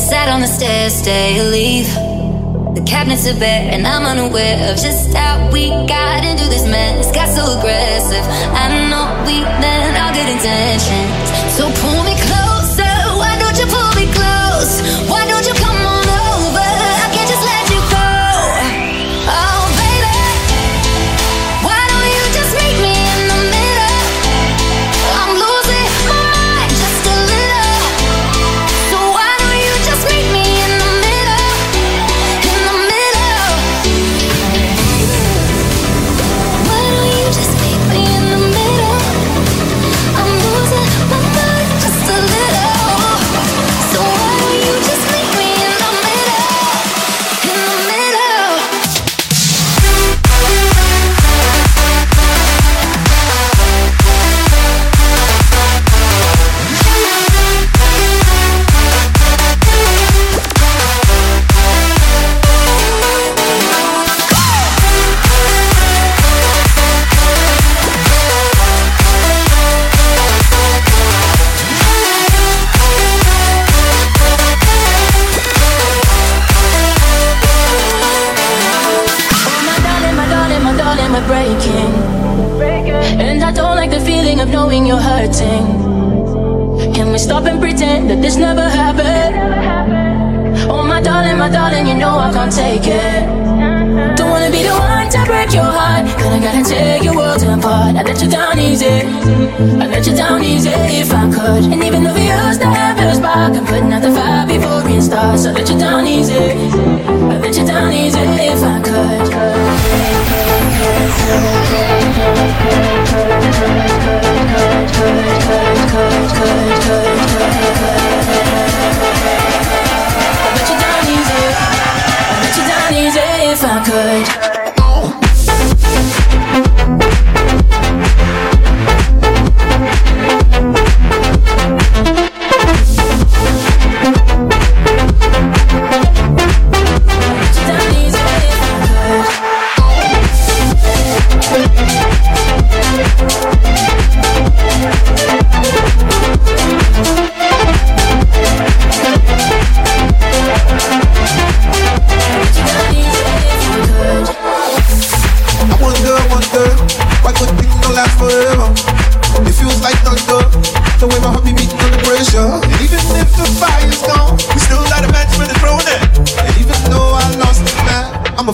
sat on the stairs, stay or leave. The cabinets are bare, and I'm unaware of just how we got into this mess. Got so aggressive. I know we meant all good intentions. So pull me closer. Why don't you pull me close? Why I don't like the feeling of knowing you're hurting. Can we stop and pretend that this never happened? Oh, my darling, my darling, you know I can't take it. Don't wanna be the one to break your heart. Then I gotta tear your world apart. I let you down easy. I let you down easy if I could. And even though we used to have a spark, I'm putting out the fire before it starts. I let you down easy. I let you down easy if I could. could.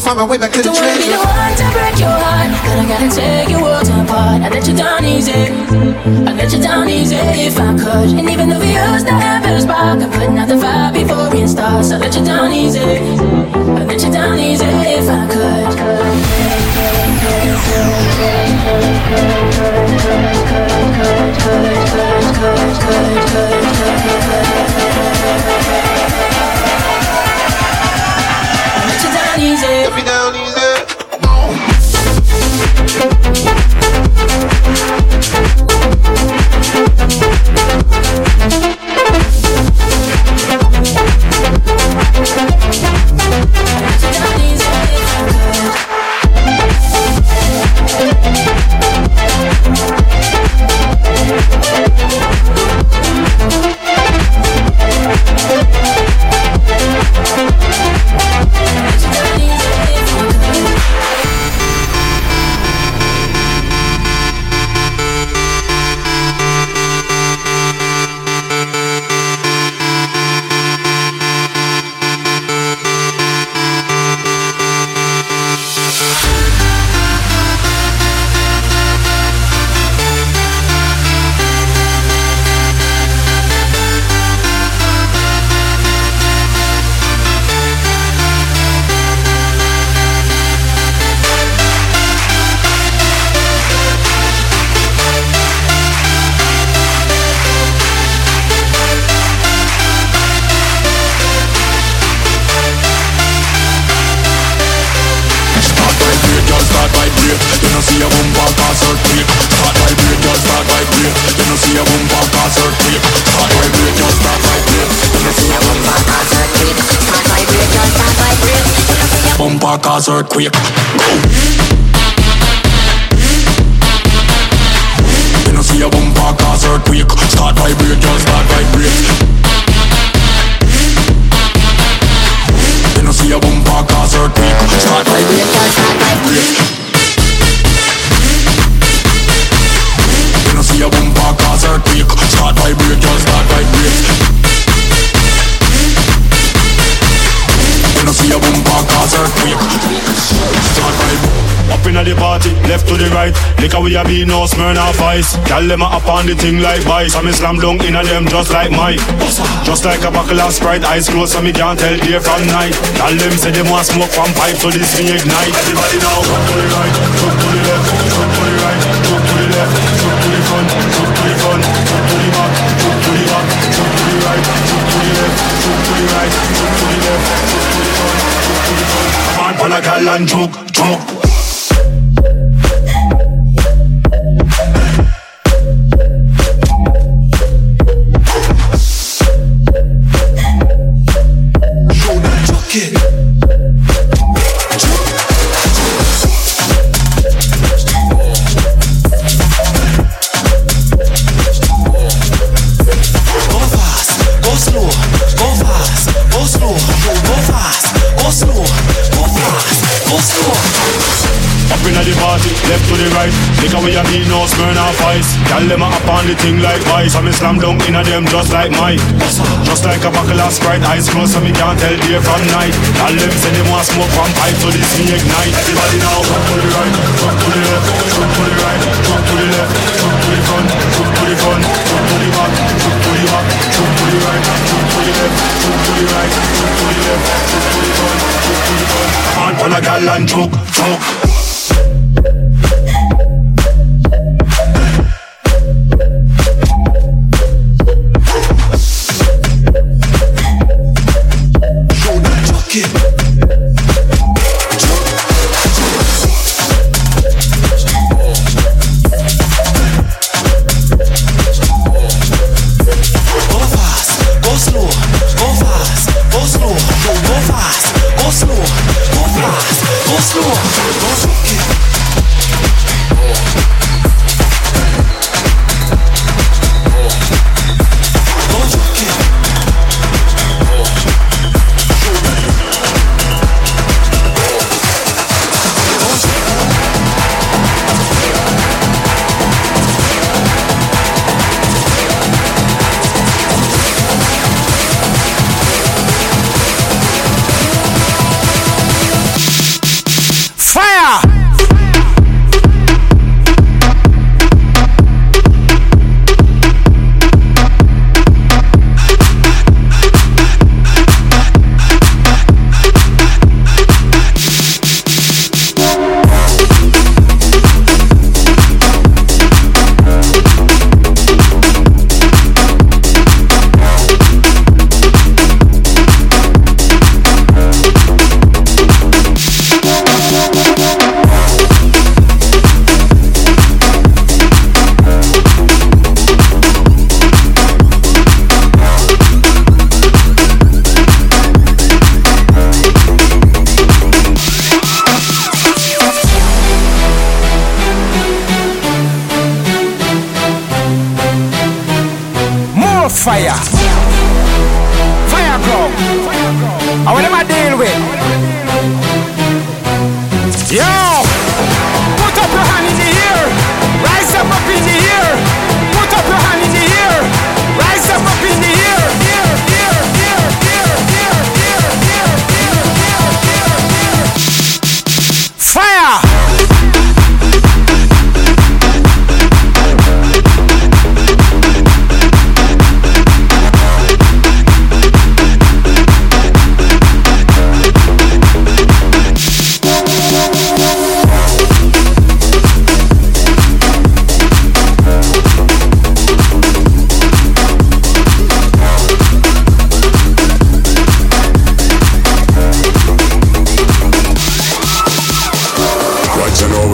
Find my way back to the train. Don't be the one to break your heart, I gotta take your world apart. I let you down easy, I let you down easy if I could. And even though we used to have a spark, I'm putting out the fire before we start. So I let you down easy, I let you down easy if I could. Cause earthquake. You know see a bumper cause earthquake. Start vibrate, girl, start vibrate. You know see a bumper cause earthquake. Start vibrate, girl, start vibrate. See a bumper cause earthquake. Start vibrate, girl, start vibrate. See a bumper cause earthquake. Start vibrate. Up inna the party, left to the right. Liquor we a be no Smirnoff Ice. Gyal them a up on the thing like vice. I me slam dunk inna them just like mine. Just like a buckle of Sprite, eyes closed so me can't tell day from night. Gyal them say them want smoke from pipe, so this me ignite. Everybody now, jump to the right, jump to the left, jump to the right, jump to the left, jump to the front, jump to the front, jump to the back, jump to the back, jump to the right, jump to the left, jump to the right, jump to the left, jump to the Kala kalan joke, joke. Come on, pon a gal and choke, choke. Gyal them a up on the thing like vice me slam dunk inna them just like mine Just like a buckle of Sprite Eyes closed so me can't tell day from night Gyal them say they want smoke from pipe So this me ignite Everybody now jump to the right Jump to the left Jump to the right Jump to the left Jump to the front Jump to the front Jump to the back Jump to the back Jump to the right Jump to the left Jump to the right Jump to the left Jump to the front Jump to the front on, a gal and choke, choke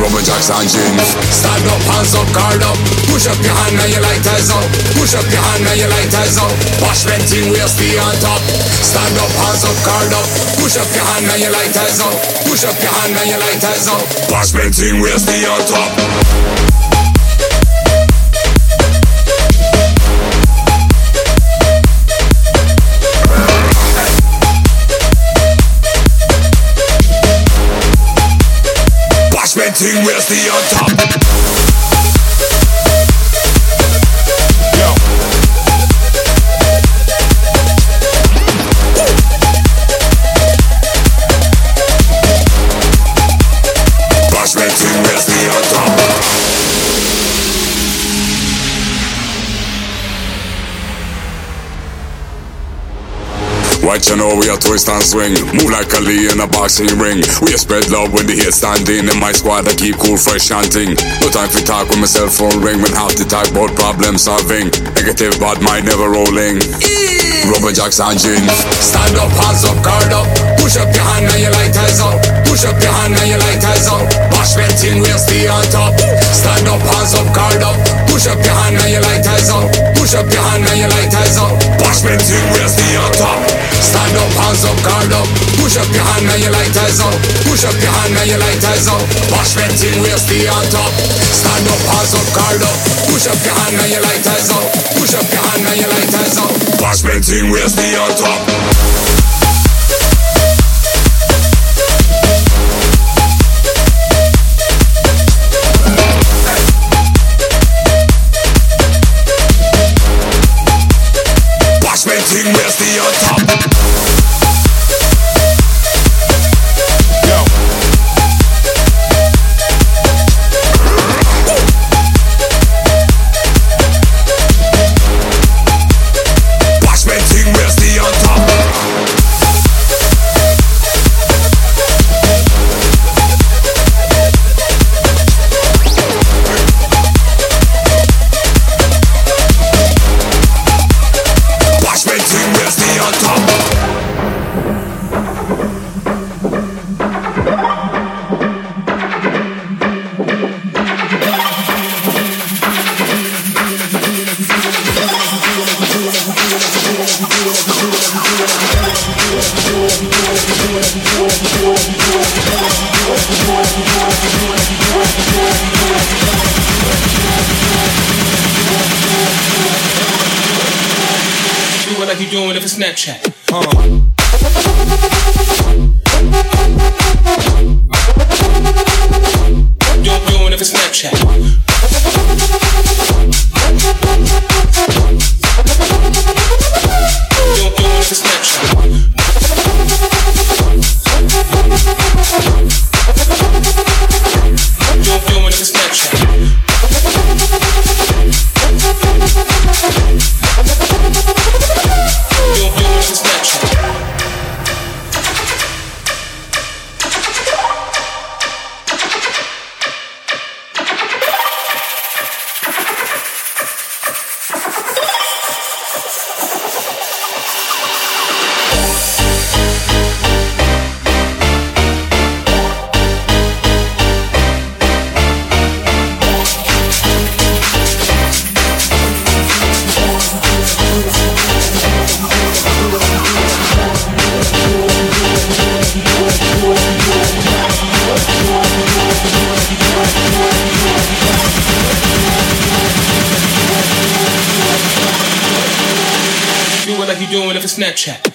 Rubber jacks and jeans. Stand up, hands up, guard up. Push up your hand and your lighters up. Push up your hand and your lighters up. Wash venting, we'll stay on top. Stand up, hands up, guard up. Push up your hand and your lighters up. Push up your hand and your lighters up. Wash venting, we'll stay on top. Thing we'll stay on top. Know we a twist and swing. Move like Ali in a boxing ring. We a spread love when the hate standing In. My squad I keep cool fresh chanting No time for talk when my cell phone ring. When half the talk about problem solving. Negative bad mind never rolling. Rubber jacks and jeans Stand up, hands up, guard up. Push up your hand and your lighters up. Push up your hand and your lighters up. Bash venting, we'll stay on top. Stand up, hands up, guard up. Push up your hand and your lighters up. Push up your hand and your lighters up. Bash venting, we'll stay on top Stand up, hands up, guard up. Push up your hand and your lighters up. Push up your hand and your lighters up. Bash venting, we'll stay on top. Stand up, hands up, guard up. Push up your hand and your lighters up. Push up your hand and your lighters up. Bash venting, we'll stay on top for Snapchat. Do Snapchat.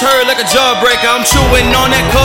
Heard like a jawbreaker. I'm chewing on that.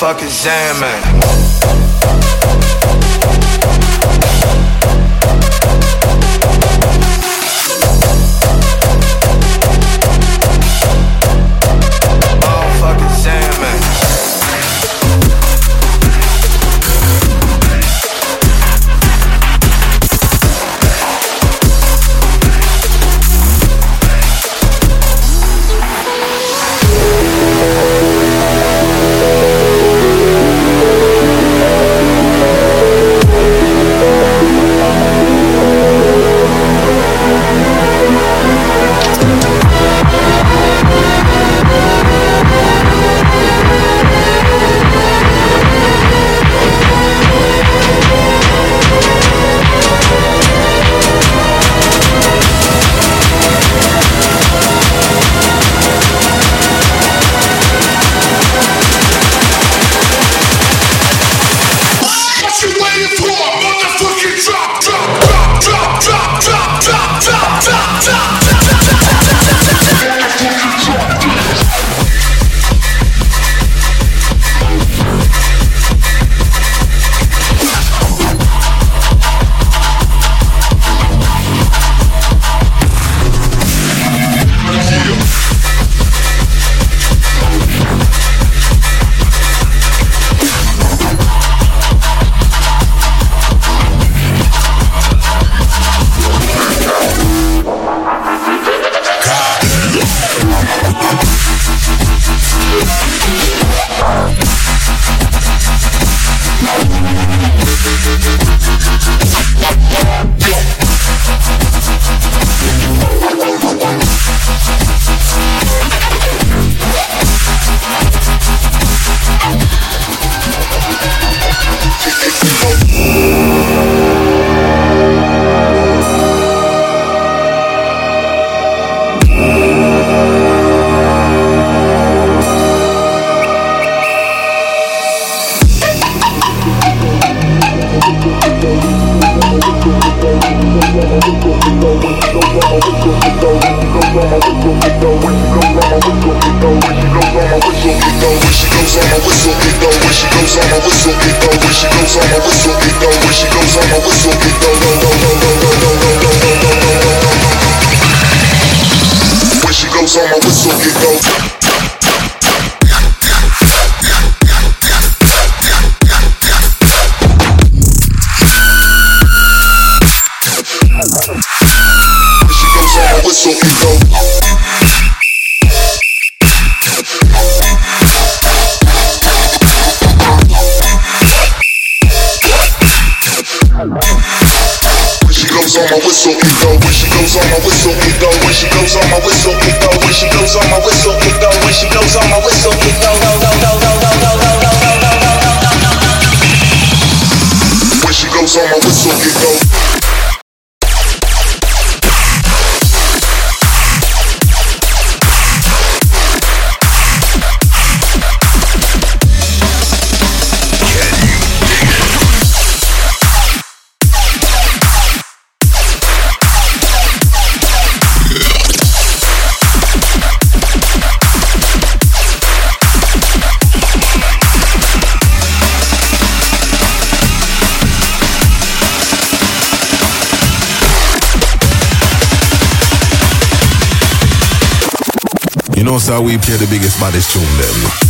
motherfucking Sandman. On my whistle, it go. When she goes on my whistle, it go. When she goes on my whistle, it go. When she goes on my whistle, it go. When she goes on my whistle, it go. You know, sir, we play the biggest, baddest tune them.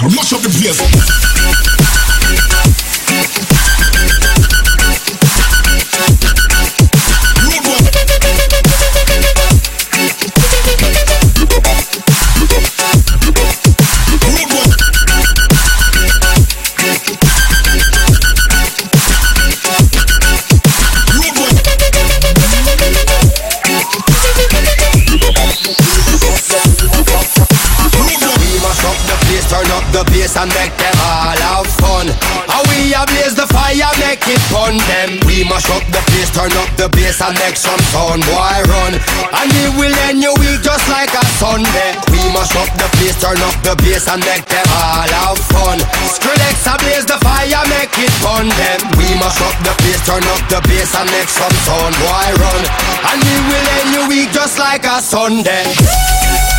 This, mash up the place. And make some sound. Boy, run, and we will end your week just like a Sunday. We mash up the place, turn up the bass and make them all have fun. Skrillex blaze the fire, make it fun. Them we mash up the place, turn up the bass and make some sound. Boy, run, and we will end your week just like a Sunday.